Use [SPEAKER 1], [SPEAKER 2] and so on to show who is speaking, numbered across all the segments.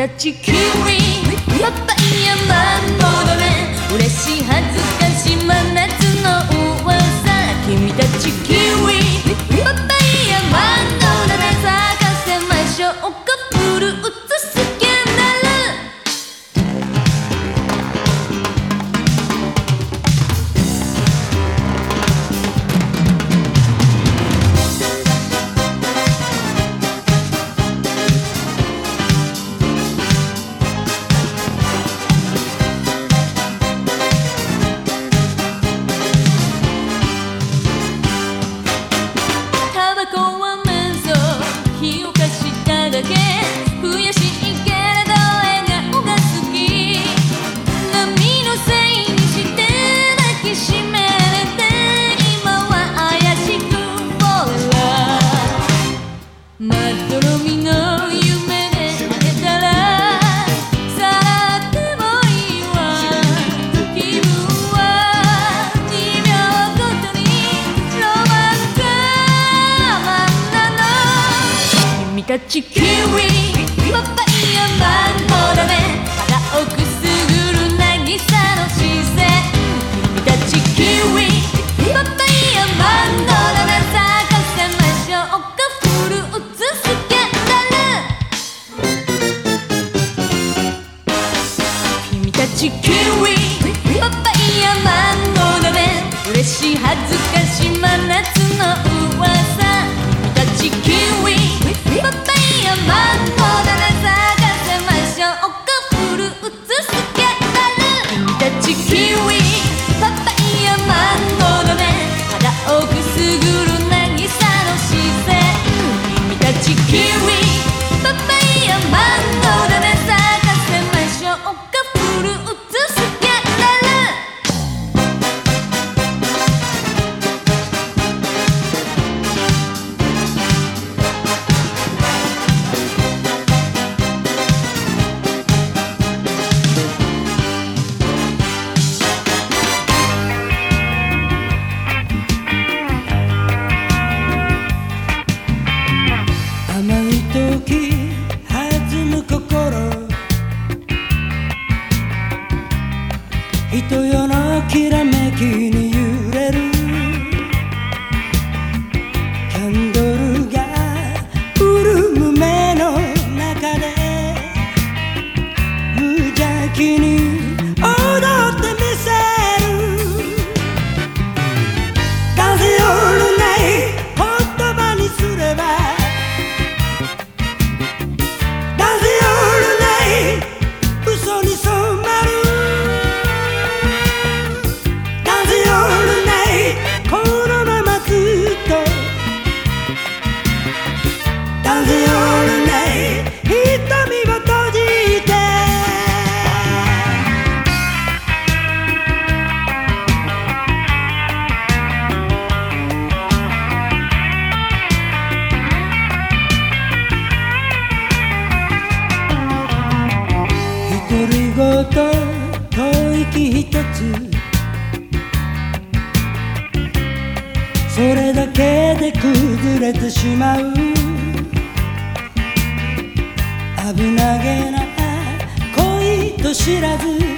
[SPEAKER 1] 立ちきりやっぱり山戻れ嬉しいはず。
[SPEAKER 2] 身なげな恋と知らず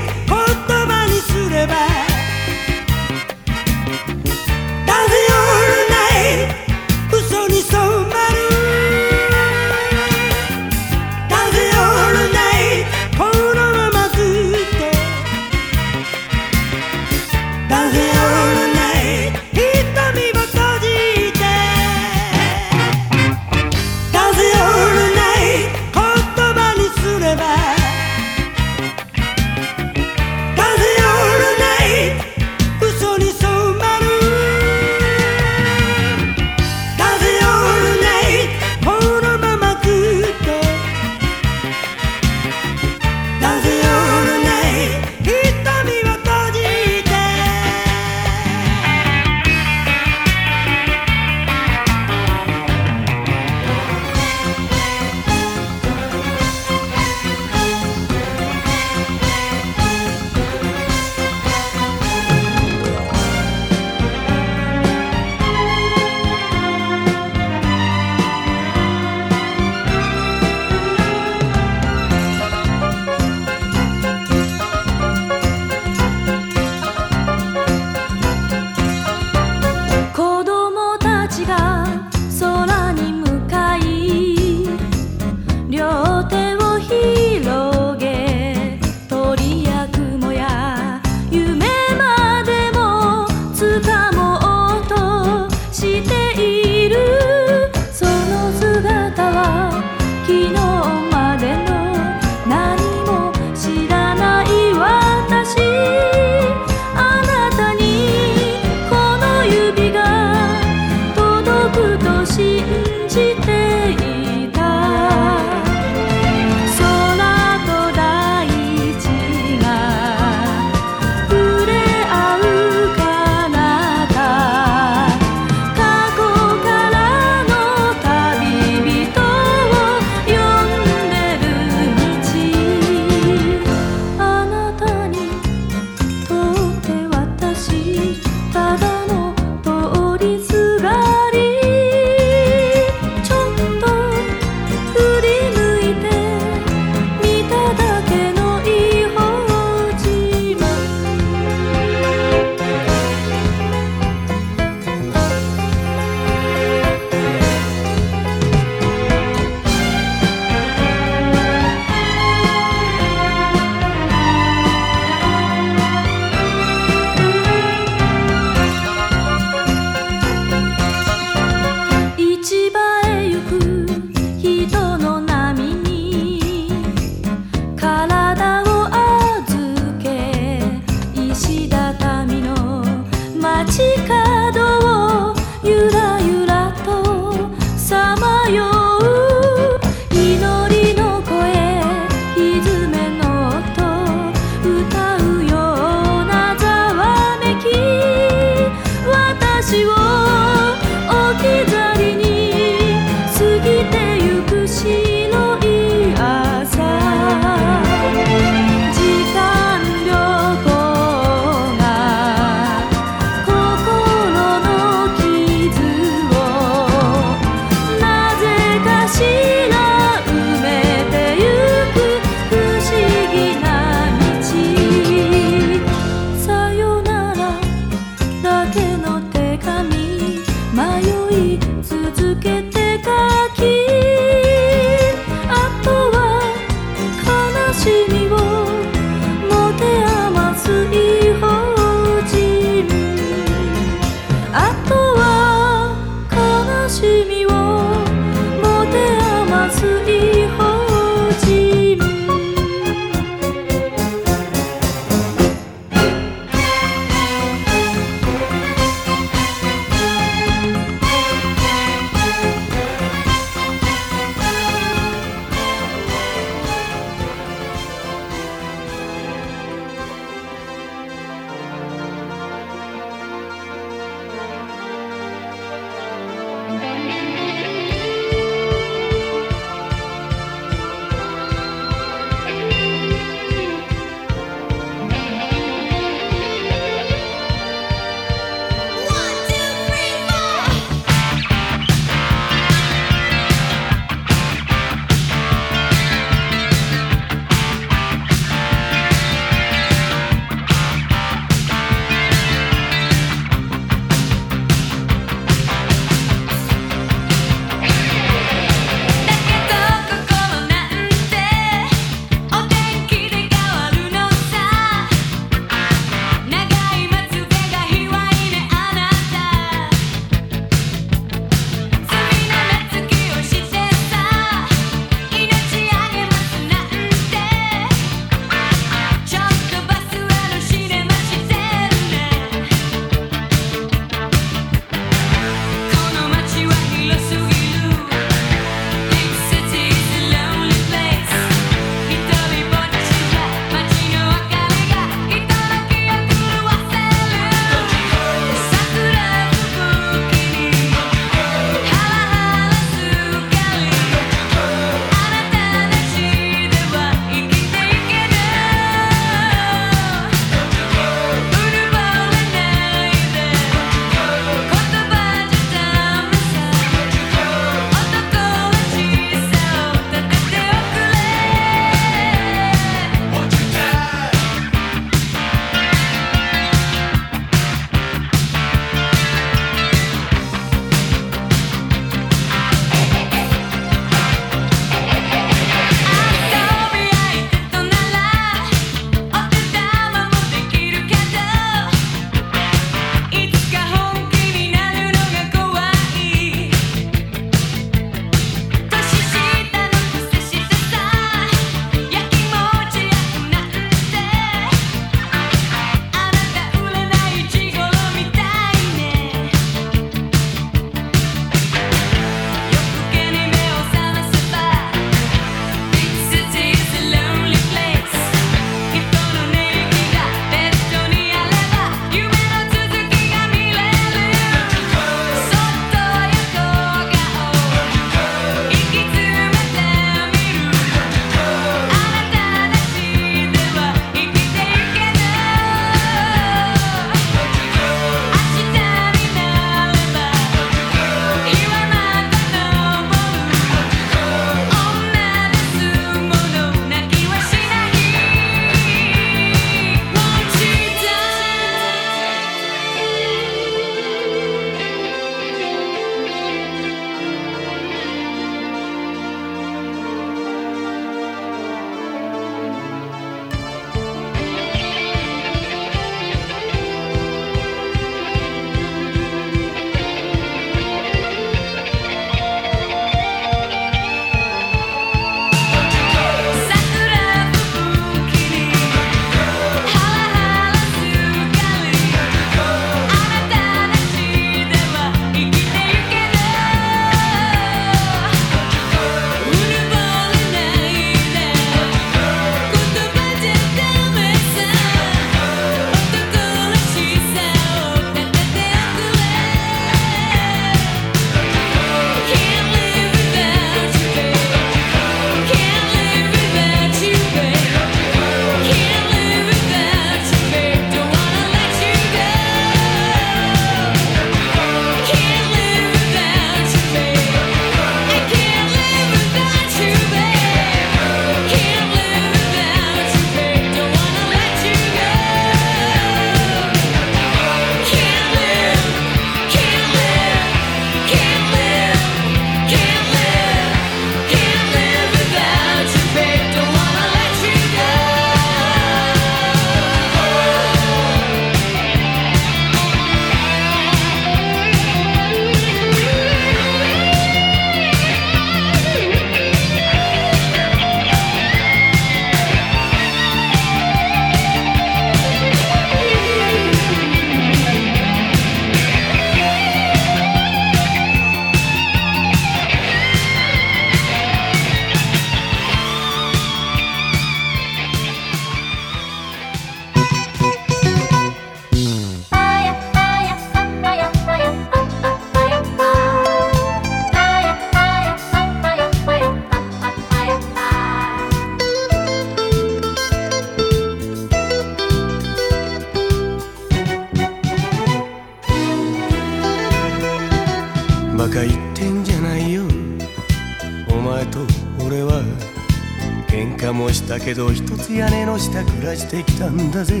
[SPEAKER 2] もした
[SPEAKER 1] け
[SPEAKER 3] ど一つ屋根の下暮らしてきたんだぜ。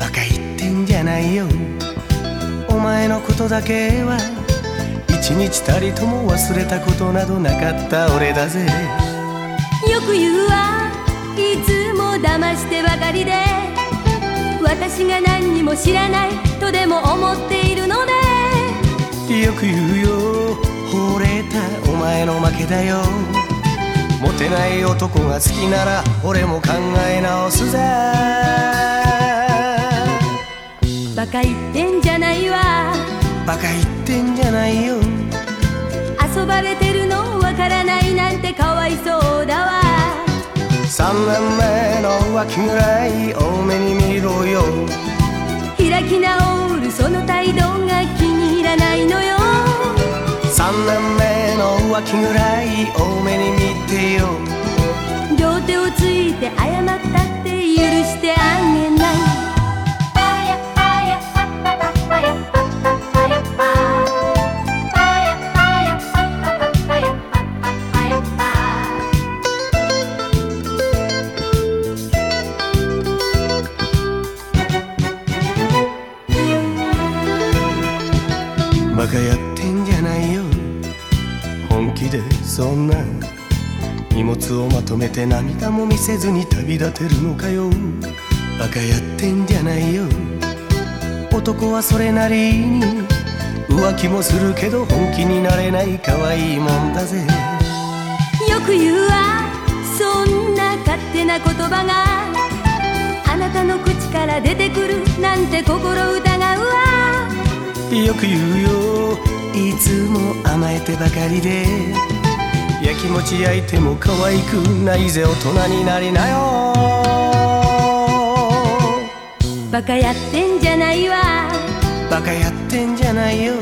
[SPEAKER 3] バカ言ってんじゃないよ。お前のことだけは一日たりとも忘れたことなどなかった俺だぜ。
[SPEAKER 4] よく言うわ。いつも騙してばかりで。私が何にも知らないとでも思っているのね
[SPEAKER 3] よく言うよ。惚れたお前の負けだよモテない男が好きなら俺も考え直すぜ。
[SPEAKER 4] バカ言ってんじゃないわ。
[SPEAKER 3] バカ言ってんじゃないよ。
[SPEAKER 4] 遊ばれてるのわからないなんてかわいそうだわ。
[SPEAKER 3] 3年目の浮気ぐらい多めに見ろよ。
[SPEAKER 4] 開き直るその態度が気に入らないのよ
[SPEAKER 3] 3年目の浮気ぐらい多めに見てよ。
[SPEAKER 4] 両手をついて謝ったって許してあげない。
[SPEAKER 3] そんな荷物をまとめて涙も見せずに旅立てるのかよ。バカやってんじゃないよ。男はそれなりに浮気もするけど本気になれない可愛いもんだぜ。
[SPEAKER 4] よく言うわそんな勝手な言葉が。あなたの口から出てくるなんて心疑うわ。
[SPEAKER 3] よく言うよ。いつも甘えてばかりでやきもち焼いても可愛くないぜ大人になりなよ。
[SPEAKER 4] バカやってんじゃないわ。
[SPEAKER 3] バカやってんじゃないよ。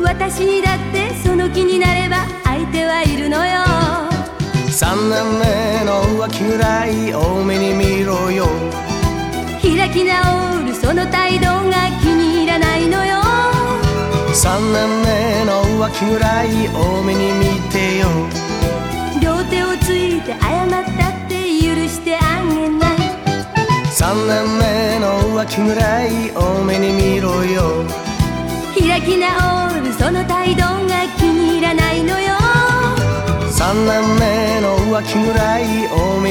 [SPEAKER 4] 私にだってその気になれば相手はいるのよ。
[SPEAKER 3] 3年目の浮気ぐらい多めに見ろよ。
[SPEAKER 4] 開き直るその態度が気に入らないのよ
[SPEAKER 3] 3年目の浮気ぐらい多めに見てよ。
[SPEAKER 4] 両手をついて謝ったって許してあげない。
[SPEAKER 3] 3年目の浮気ぐらい多めに見ろよ。
[SPEAKER 4] 開き直るその態度が気に入らないのよ。
[SPEAKER 3] 3年目の浮気ぐらい多め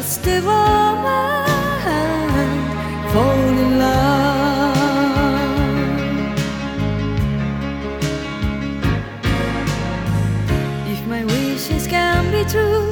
[SPEAKER 1] Just a woman fall in love If my wishes can be true